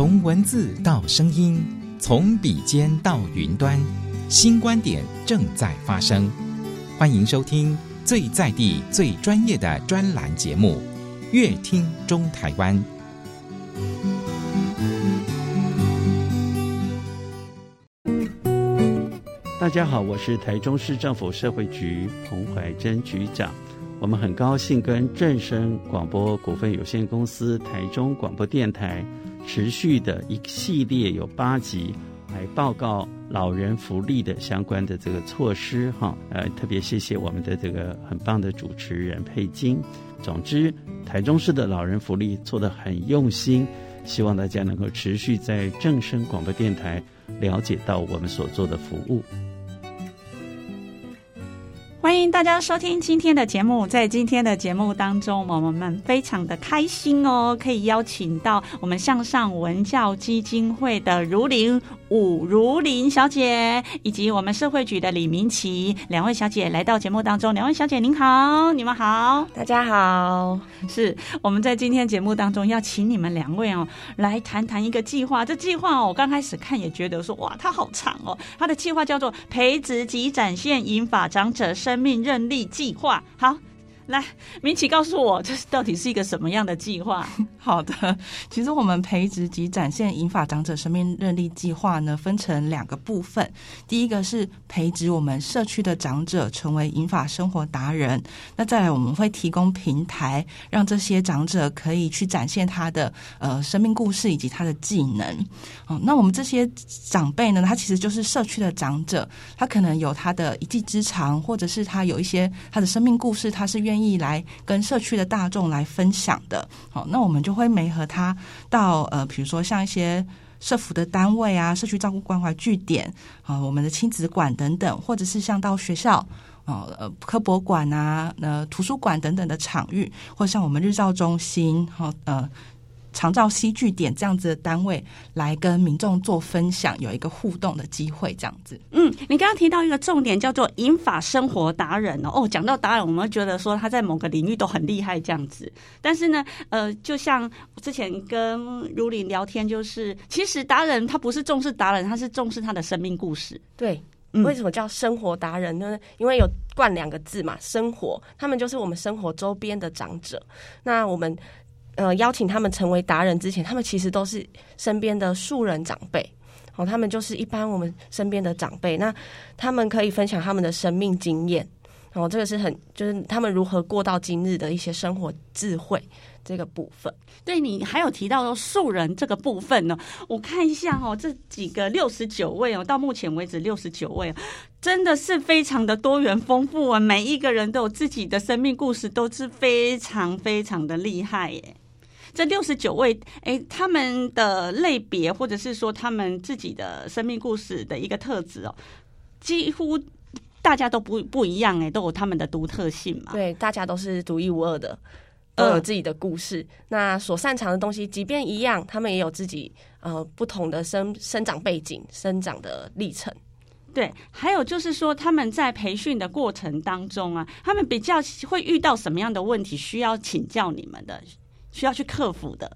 从文字到声音，从笔尖到云端，新观点正在发生。欢迎收听最在地、最专业的专栏节目《乐听中台湾》。大家好，我是台中市政府社会局彭怀珍局长。我们很高兴跟正声广播股份有限公司、台中广播电台持续的一系列有八集来报告老人福利的相关的这个措施哈。呃，特别谢谢我们的这个很棒的主持人佩金。总之，台中市的老人福利做得很用心，希望大家能够持续在正声广播电台了解到我们所做的服务。欢迎大家收听今天的节目。在今天的节目当中，我们非常的开心哦，可以邀请到我们向上文教基金会的如林武如林小姐，以及我们社会局的李明琦两位小姐来到节目当中。两位小姐您好，你们好，大家好。是我们在今天节目当中要请你们两位哦来谈谈一个计划。这计划哦，我刚开始看也觉得说哇，它好长哦。它的计划叫做培植及展现引发长者生生命认力计划，好。来，明琦告诉我，这到底是一个什么样的计划？好的，其实我们培植及展现银发长者生命认力计划呢，分成两个部分。第一个是培植我们社区的长者成为银发生活达人，那再来我们会提供平台，让这些长者可以去展现他的呃生命故事以及他的技能。哦，那我们这些长辈呢，他其实就是社区的长者，他可能有他的一技之长，或者是他有一些他的生命故事，他是愿意。意来跟社区的大众来分享的，好，那我们就会媒合他到呃，比如说像一些社服的单位啊，社区照顾关怀据点啊，我们的亲子馆等等，或者是像到学校啊，呃，科博馆啊，呃，图书馆等等的场域，或像我们日照中心，好，呃。长照戏剧点这样子的单位来跟民众做分享，有一个互动的机会，这样子。嗯，你刚刚提到一个重点叫做银法生活达人哦。哦，讲到达人，我们会觉得说他在某个领域都很厉害这样子。但是呢，呃，就像之前跟如林聊天，就是其实达人他不是重视达人，他是重视他的生命故事。对，为什么叫生活达人呢？因为有冠两个字嘛，生活，他们就是我们生活周边的长者。那我们。呃，邀请他们成为达人之前，他们其实都是身边的素人长辈，哦，他们就是一般我们身边的长辈。那他们可以分享他们的生命经验，哦，这个是很就是他们如何过到今日的一些生活智慧这个部分。对，你还有提到说素人这个部分呢，我看一下哦，这几个六十九位哦，到目前为止六十九位，真的是非常的多元丰富啊，每一个人都有自己的生命故事，都是非常非常的厉害耶。这六十九位，哎，他们的类别或者是说他们自己的生命故事的一个特质哦，几乎大家都不不一样，哎，都有他们的独特性嘛。对，大家都是独一无二的，都有自己的故事。呃、那所擅长的东西，即便一样，他们也有自己呃不同的生生长背景、生长的历程。对，还有就是说他们在培训的过程当中啊，他们比较会遇到什么样的问题，需要请教你们的？需要去克服的，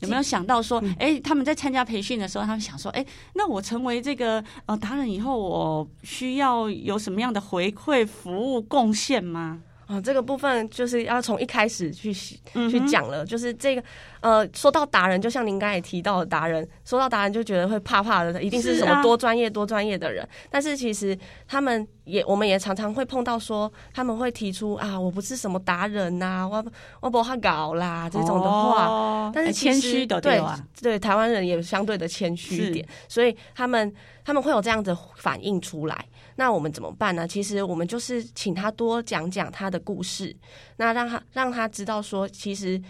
有没有想到说，哎、嗯，他们在参加培训的时候，他们想说，哎，那我成为这个呃达人以后，我需要有什么样的回馈、服务、贡献吗？啊、哦，这个部分就是要从一开始去去讲了，嗯、就是这个呃，说到达人，就像您刚才提到的达人，说到达人就觉得会怕怕的，一定是什么多专业、多专业的人。是啊、但是其实他们也，我们也常常会碰到说，他们会提出啊，我不是什么达人呐、啊，我我不会搞啦这种的话，哦、但是谦虚的对吧？对，台湾人也相对的谦虚一点，所以他们他们会有这样的反应出来。那我们怎么办呢？其实我们就是请他多讲讲他的故事，那让他让他知道说，其实，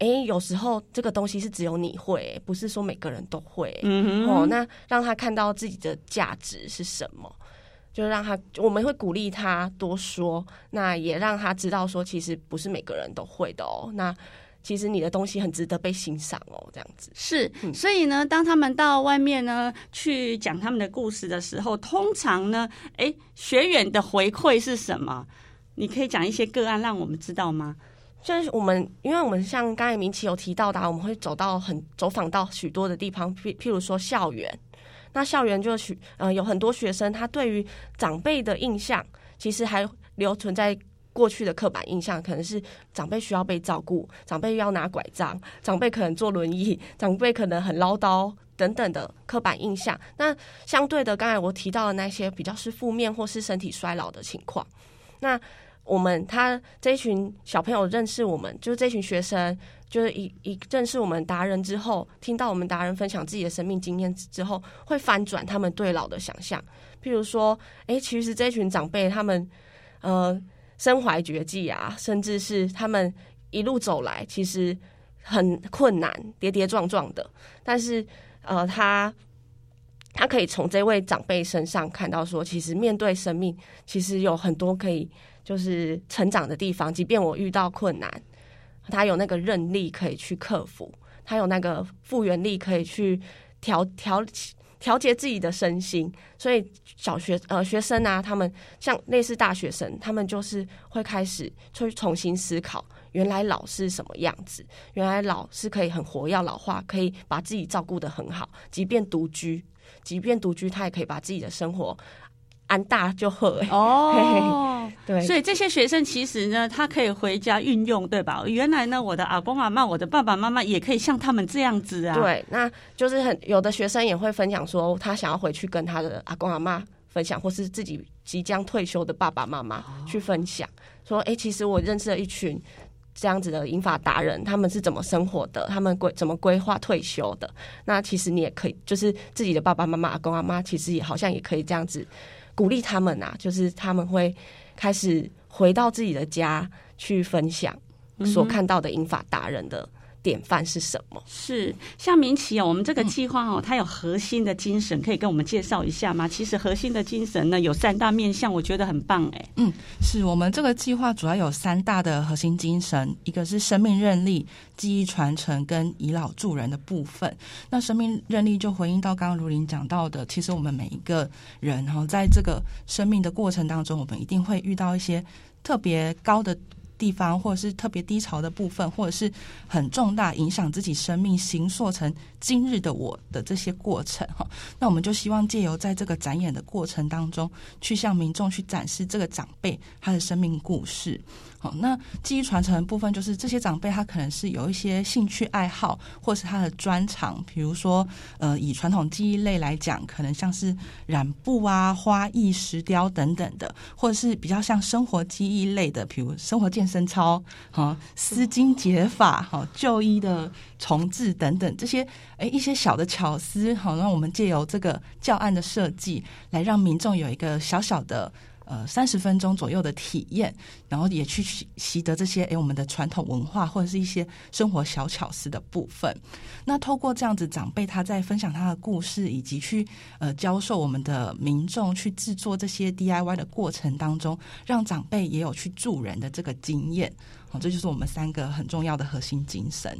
哎，有时候这个东西是只有你会，不是说每个人都会。嗯哼。哦，那让他看到自己的价值是什么，就让他我们会鼓励他多说，那也让他知道说，其实不是每个人都会的哦。那。其实你的东西很值得被欣赏哦，这样子是，所以呢，当他们到外面呢去讲他们的故事的时候，通常呢，哎，学员的回馈是什么？你可以讲一些个案让我们知道吗？就是我们，因为我们像刚才明启有提到的，我们会走到很走访到许多的地方，譬譬如说校园。那校园就许呃有很多学生，他对于长辈的印象，其实还留存在过去的刻板印象，可能是长辈需要被照顾，长辈要拿拐杖，长辈可能坐轮椅，长辈可能很唠叨等等的刻板印象。那相对的，刚才我提到的那些比较是负面或是身体衰老的情况，那我们他这一群小朋友认识我们，就是这群学生。就是一一认识我们达人之后，听到我们达人分享自己的生命经验之后，会翻转他们对老的想象。譬如说，哎、其实这群长辈他们，呃，身怀绝技啊，甚至是他们一路走来其实很困难，跌跌撞撞的。但是，呃，他他可以从这位长辈身上看到说，其实面对生命，其实有很多可以就是成长的地方。即便我遇到困难。他有那个韧力可以去克服，他有那个复原力可以去调调调节自己的身心。所以小学呃学生啊，他们像类似大学生，他们就是会开始去重新思考，原来老是什么样子，原来老是可以很活要老化，可以把自己照顾得很好，即便独居，即便独居，他也可以把自己的生活。安大就好哦，对，所以这些学生其实呢，他可以回家运用，对吧？原来呢，我的阿公阿妈，我的爸爸妈妈也可以像他们这样子啊。对，那就是很有的学生也会分享说，他想要回去跟他的阿公阿妈分享，或是自己即将退休的爸爸妈妈去分享，说，哎，其实我认识了一群这样子的银发达人，他们是怎么生活的，他们规怎么规划退休的。那其实你也可以，就是自己的爸爸妈妈、阿公阿妈，其实也好像也可以这样子。鼓励他们啊，就是他们会开始回到自己的家去分享所看到的英法达人的典范是什么？是像明奇哦，我们这个计划哦，它有核心的精神，可以跟我们介绍一下吗？其实核心的精神呢，有三大面向，我觉得很棒哎。嗯，是我们这个计划主要有三大的核心精神，一个是生命认力、记忆传承跟以老助人的部分。那生命认力就回应到刚刚如林讲到的，其实我们每一个人哈，在这个生命的过程当中，我们一定会遇到一些特别高的。地方，或者是特别低潮的部分，或者是很重大影响自己生命形塑成今日的我的这些过程哈，那我们就希望借由在这个展演的过程当中，去向民众去展示这个长辈他的生命故事。好，那记忆传承的部分就是这些长辈他可能是有一些兴趣爱好，或是他的专长，比如说，呃，以传统技艺类来讲，可能像是染布啊、花艺、石雕等等的，或者是比较像生活技艺类的，比如生活建身操、哈丝巾解法、哈旧衣的重置等等这些，哎一些小的巧思，好，让我们借由这个教案的设计，来让民众有一个小小的。呃，三十分钟左右的体验，然后也去习习得这些诶，我们的传统文化或者是一些生活小巧思的部分。那透过这样子，长辈他在分享他的故事，以及去呃教授我们的民众去制作这些 DIY 的过程当中，让长辈也有去助人的这个经验。好，这就是我们三个很重要的核心精神。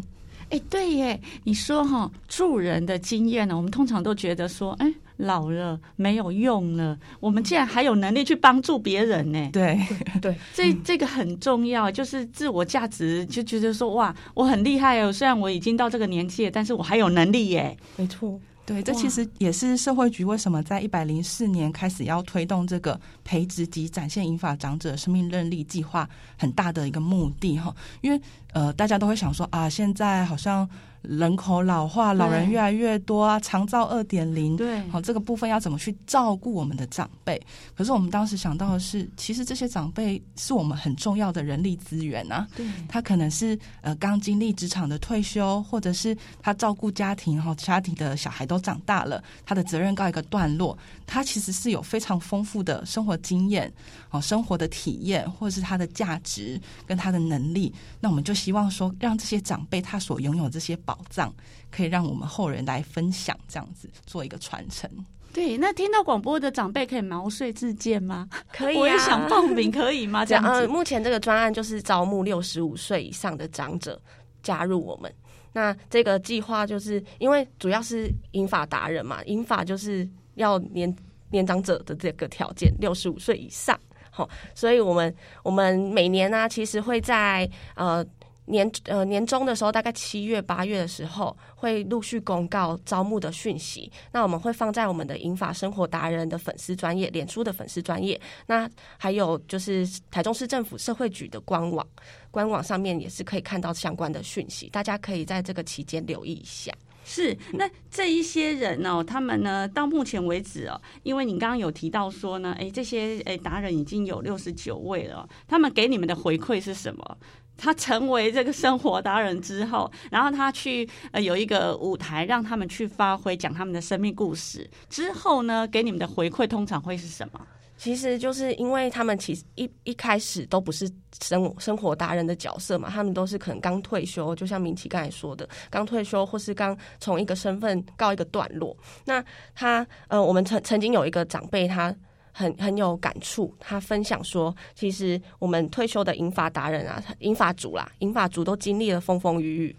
哎，对耶，你说哈，助人的经验呢，我们通常都觉得说，哎。老了没有用了，我们竟然还有能力去帮助别人呢？对 对，这这个很重要，就是自我价值，就觉得说哇，我很厉害哦，虽然我已经到这个年纪了，但是我还有能力耶。没错。对，这其实也是社会局为什么在一百零四年开始要推动这个培植及展现银发长者生命韧力计划很大的一个目的哈，因为呃，大家都会想说啊，现在好像。人口老化，老人越来越多啊，长照二点零，对，好，这个部分要怎么去照顾我们的长辈？可是我们当时想到的是，其实这些长辈是我们很重要的人力资源啊。对，他可能是呃刚经历职场的退休，或者是他照顾家庭哈，家庭的小孩都长大了，他的责任告一个段落，他其实是有非常丰富的生活经验，哦，生活的体验，或者是他的价值跟他的能力。那我们就希望说，让这些长辈他所拥有这些。宝藏可以让我们后人来分享，这样子做一个传承。对，那听到广播的长辈可以毛遂自荐吗？可以、啊，我也想报名，可以吗？这样子。呃，目前这个专案就是招募六十五岁以上的长者加入我们。那这个计划就是因为主要是英法达人嘛，英法就是要年年长者的这个条件，六十五岁以上。好，所以我们我们每年呢、啊，其实会在呃。年呃年终的时候，大概七月八月的时候，会陆续公告招募的讯息。那我们会放在我们的银发生活达人的粉丝专业、脸书的粉丝专业。那还有就是台中市政府社会局的官网，官网上面也是可以看到相关的讯息。大家可以在这个期间留意一下。是，那这一些人哦，他们呢，到目前为止哦，因为你刚刚有提到说呢，哎，这些哎达人已经有六十九位了，他们给你们的回馈是什么？他成为这个生活达人之后，然后他去呃有一个舞台让他们去发挥，讲他们的生命故事之后呢，给你们的回馈通常会是什么？其实就是因为他们其实一一开始都不是生生活达人的角色嘛，他们都是可能刚退休，就像明启刚才说的，刚退休或是刚从一个身份告一个段落。那他呃，我们曾曾经有一个长辈他。很很有感触，他分享说，其实我们退休的银发达人啊，银发族啦，银发族都经历了风风雨雨。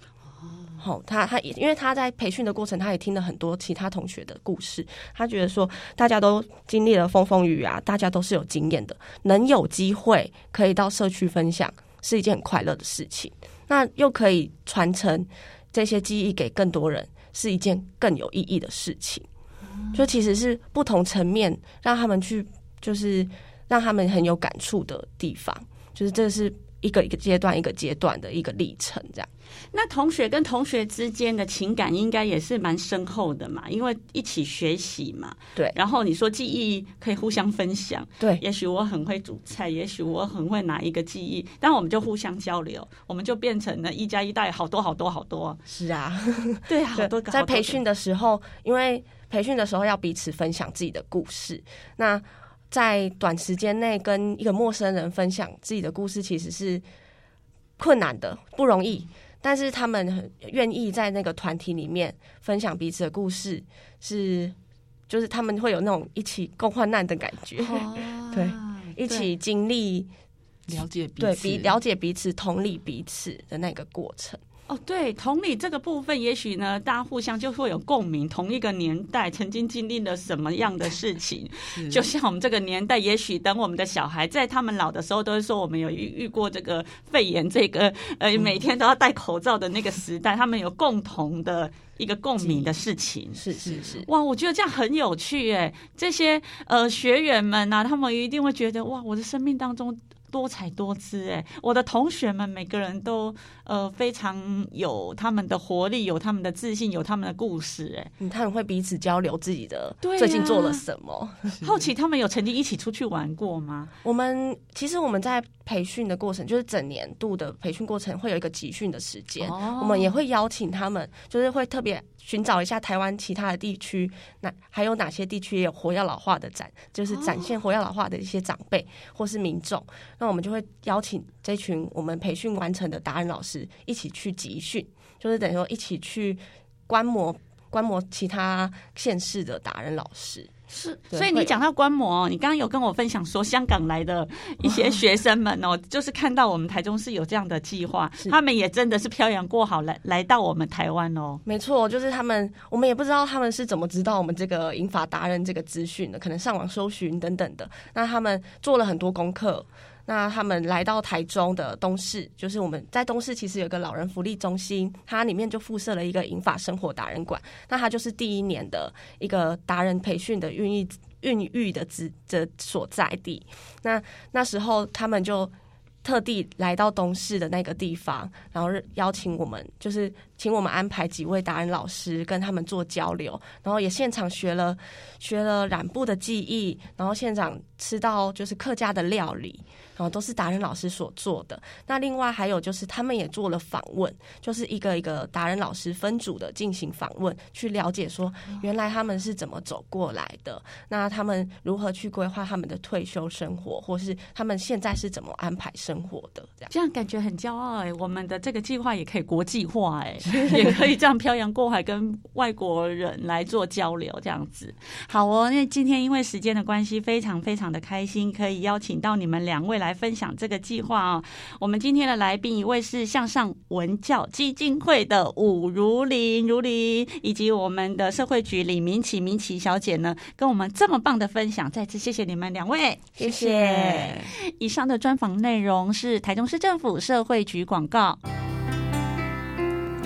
好、哦，他他也因为他在培训的过程，他也听了很多其他同学的故事，他觉得说，大家都经历了风风雨雨啊，大家都是有经验的，能有机会可以到社区分享，是一件很快乐的事情。那又可以传承这些记忆给更多人，是一件更有意义的事情。就其实是不同层面让他们去，就是让他们很有感触的地方，就是这是一个一个阶段一个阶段的一个历程，这样。那同学跟同学之间的情感应该也是蛮深厚的嘛，因为一起学习嘛。对。然后你说记忆可以互相分享，对。也许我很会煮菜，也许我很会哪一个记忆，但我们就互相交流，我们就变成了一加一大于好多好多好多。是啊，对，好多个。在培训的时候，因为。培训的时候要彼此分享自己的故事，那在短时间内跟一个陌生人分享自己的故事，其实是困难的，不容易。但是他们很愿意在那个团体里面分享彼此的故事，是就是他们会有那种一起共患难的感觉，啊、对，一起经历了解彼此，对，比了解彼此、同理彼此的那个过程。哦，对，同理这个部分，也许呢，大家互相就会有共鸣。同一个年代曾经经历了什么样的事情，就像我们这个年代，也许等我们的小孩在他们老的时候，都会说我们有遇遇过这个肺炎，这个呃每天都要戴口罩的那个时代，他们有共同的一个共鸣的事情。是是是，哇，我觉得这样很有趣哎，这些呃学员们呐、啊，他们一定会觉得哇，我的生命当中。多彩多姿哎，我的同学们每个人都呃非常有他们的活力，有他们的自信，有他们的故事哎、嗯，他们会彼此交流自己的最近做了什么。啊、好奇他们有曾经一起出去玩过吗？我们其实我们在培训的过程，就是整年度的培训过程会有一个集训的时间，哦、我们也会邀请他们，就是会特别。寻找一下台湾其他的地区，那还有哪些地区也有活跃老化的展，就是展现活跃老化的一些长辈或是民众，那我们就会邀请这群我们培训完成的达人老师一起去集训，就是等于说一起去观摩观摩其他县市的达人老师。是，所以你讲到观摩，你刚刚有跟我分享说，香港来的一些学生们哦，就是看到我们台中市有这样的计划，他们也真的是漂洋过海来来到我们台湾哦。没错，就是他们，我们也不知道他们是怎么知道我们这个银法达人这个资讯的，可能上网搜寻等等的。那他们做了很多功课。那他们来到台中的东势，就是我们在东势其实有个老人福利中心，它里面就附设了一个银发生活达人馆。那它就是第一年的一个达人培训的孕育孕育的之的所在地。那那时候他们就特地来到东势的那个地方，然后邀请我们，就是请我们安排几位达人老师跟他们做交流，然后也现场学了学了染布的技艺，然后现场吃到就是客家的料理。然后都是达人老师所做的。那另外还有就是，他们也做了访问，就是一个一个达人老师分组的进行访问，去了解说原来他们是怎么走过来的，那他们如何去规划他们的退休生活，或是他们现在是怎么安排生活的？这样这样感觉很骄傲哎，我们的这个计划也可以国际化哎，也可以这样漂洋过海跟外国人来做交流，这样子。好哦，那今天因为时间的关系，非常非常的开心，可以邀请到你们两位来。分享这个计划哦。我们今天的来宾一位是向上文教基金会的伍如林，如林，以及我们的社会局李明启，明启小姐呢，跟我们这么棒的分享，再次谢谢你们两位，谢谢。以上的专访内容是台中市政府社会局广告。